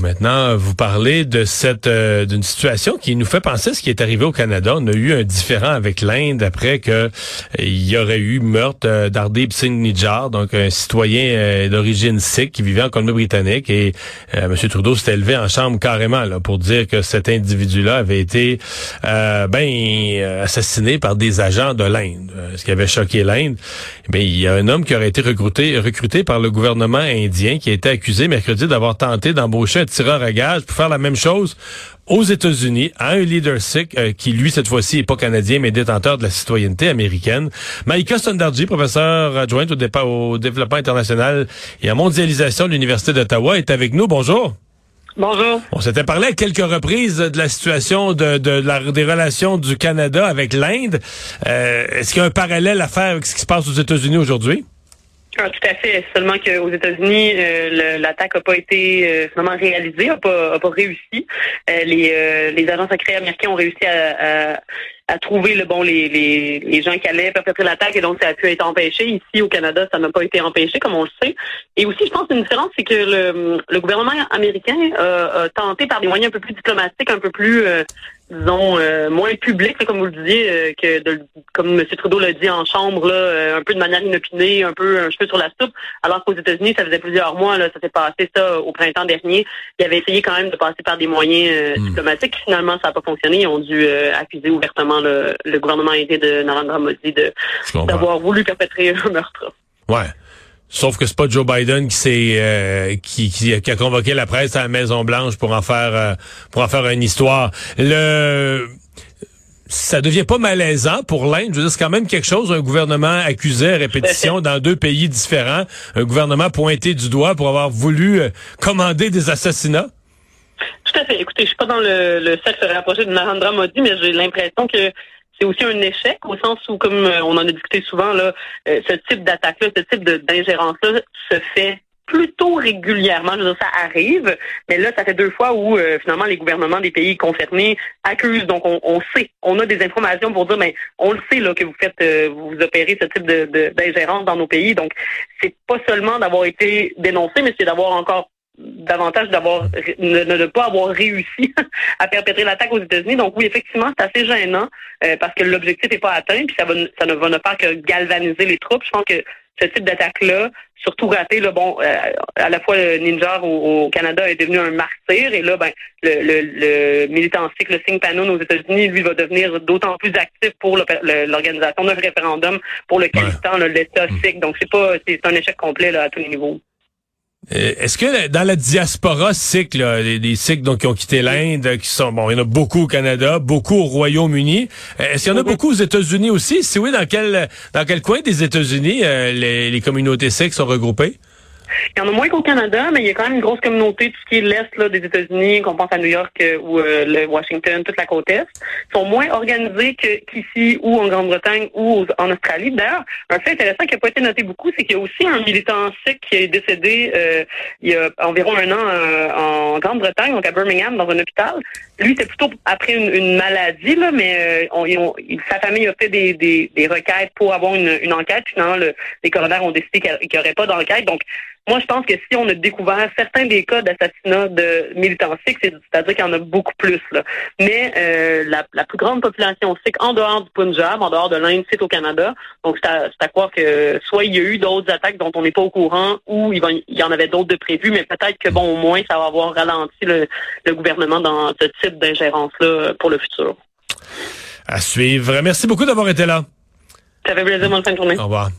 maintenant vous parler de cette euh, d'une situation qui nous fait penser à ce qui est arrivé au Canada. On a eu un différent avec l'Inde après que euh, y aurait eu meurtre euh, d'Ardib Singh Nijjar, donc un citoyen d'origine sikh qui vivait en Colombie-Britannique et M. Trudeau s'est élevé en chambre carrément là pour dire que cet individu-là avait été ben assassiné par des agents de l'Inde, ce qui avait choqué l'Inde. Mais il y a un homme qui aurait été recruté recruté par le gouvernement indien qui a été accusé mercredi d'avoir tenté d'embaucher un tireur à gage pour faire la même chose aux États-Unis à un leader sikh euh, qui, lui, cette fois-ci, n'est pas canadien, mais détenteur de la citoyenneté américaine. Maïka Sundarji, professeur adjointe au, au développement international et à mondialisation de l'Université d'Ottawa, est avec nous. Bonjour. Bonjour. On s'était parlé à quelques reprises de la situation de, de, des relations du Canada avec l'Inde. Euh, est-ce qu'il y a un parallèle à faire avec ce qui se passe aux États-Unis aujourd'hui? Ah, tout à fait. Seulement qu'aux États-Unis, euh, l'attaque n'a pas été euh, finalement réalisée, n'a pas, pas réussi. Euh, les, les agents secrets américains ont réussi à, à, à trouver le bon les, les, les gens qui allaient perpétrer l'attaque et donc ça a pu être empêché. Ici au Canada, ça n'a pas été empêché, comme on le sait. Et aussi, je pense une différence, c'est que le, le gouvernement américain a tenté par des moyens un peu plus diplomatiques, un peu plus disons, euh, moins public, comme vous le disiez, euh, que de, comme M. Trudeau l'a dit en chambre, là, euh, un peu de manière inopinée, un peu un cheveu sur la soupe, alors qu'aux États-Unis, ça faisait plusieurs mois, là, ça s'est passé ça au printemps dernier. Il avait essayé quand même de passer par des moyens hmm. diplomatiques. Finalement, ça n'a pas fonctionné. Ils ont dû accuser ouvertement le, le gouvernement indien de Narendra Modi d'avoir voulu perpétrer un meurtre. Ouais. Sauf que c'est pas Joe Biden qui s'est euh, qui, qui, a convoqué la presse à la Maison Blanche pour en faire euh, pour en faire une histoire. Le ça devient pas malaisant pour l'Inde. Je veux dire, c'est quand même quelque chose, un gouvernement accusé à répétition dans deux pays différents, un gouvernement pointé du doigt pour avoir voulu euh, commander des assassinats. Tout à fait. Écoutez, je suis pas dans le, le cercle rapproché de Narendra Modi, mais j'ai l'impression que c'est aussi un échec au sens où, comme euh, on en a discuté souvent, là, euh, ce type d'attaque-là, ce type d'ingérence-là se fait plutôt régulièrement. Je ça arrive, mais là, ça fait deux fois où euh, finalement les gouvernements des pays concernés accusent. Donc, on, sait, on a des informations pour dire, mais on le sait là que vous faites, vous opérez ce type d'ingérence dans nos pays. Donc, c'est pas seulement d'avoir été dénoncé, mais c'est d'avoir encore davantage d'avoir ne, ne, pas avoir réussi à perpétrer l'attaque aux États-Unis. Donc oui, effectivement, c'est assez gênant euh, parce que l'objectif n'est pas atteint, puis ça, va, ça ne va ne faire que galvaniser les troupes. Je pense que ce type d'attaque-là, surtout raté, là, bon, euh, à la fois le Ninja au, Canada est devenu un martyr, et là, ben, le, le, le militant sikh, le Singh Panon aux États-Unis, lui, va devenir d'autant plus actif pour l'organisation d'un référendum pour le Khalistan, l'État mm. sikh. Donc c'est pas, c'est un échec complet là, à tous les niveaux. Euh, est-ce que dans la diaspora sikh, les Sikhs donc, qui ont quitté l'Inde, qui sont bon, il y en a beaucoup au Canada, beaucoup au Royaume-Uni. Euh, est-ce qu'il y en a beaucoup aux États-Unis aussi? Si oui, dans quel dans quel coin des États-Unis euh, les, les communautés sikh sont regroupées? Il y en a moins qu'au Canada, mais il y a quand même une grosse communauté, tout ce qui est l'Est des États-Unis, qu'on pense à New York euh, ou euh, le Washington, toute la côte Est, sont moins organisés qu'ici ou en Grande-Bretagne ou en Australie. D'ailleurs, un fait intéressant qui n'a pas été noté beaucoup, c'est qu'il y a aussi un militant sikh qui est décédé euh, il y a environ un an en Grande-Bretagne, donc à Birmingham, dans un hôpital. Lui, c'est plutôt après une, maladie, là, mais sa famille a fait des, des, requêtes pour avoir une, enquête. Finalement, le, les coronaires ont décidé qu'il n'y aurait pas d'enquête. Donc, moi, je pense que si on a découvert certains des cas d'assassinat de militants sikhs, c'est-à-dire qu'il y en a beaucoup plus. Là. Mais euh, la, la, plus grande population sikh en dehors du Punjab, en dehors de l'Inde, c'est au Canada. Donc, c'est à, à, croire que soit il y a eu d'autres attaques dont on n'est pas au courant, ou il, va, il y en avait d'autres de prévues, mais peut-être que, bon, au moins, ça va avoir ralenti le, le gouvernement dans ce type d'ingérence-là pour le futur. À suivre. Merci beaucoup d'avoir été là. Ça fait plaisir, bonne fin de journée. Au revoir.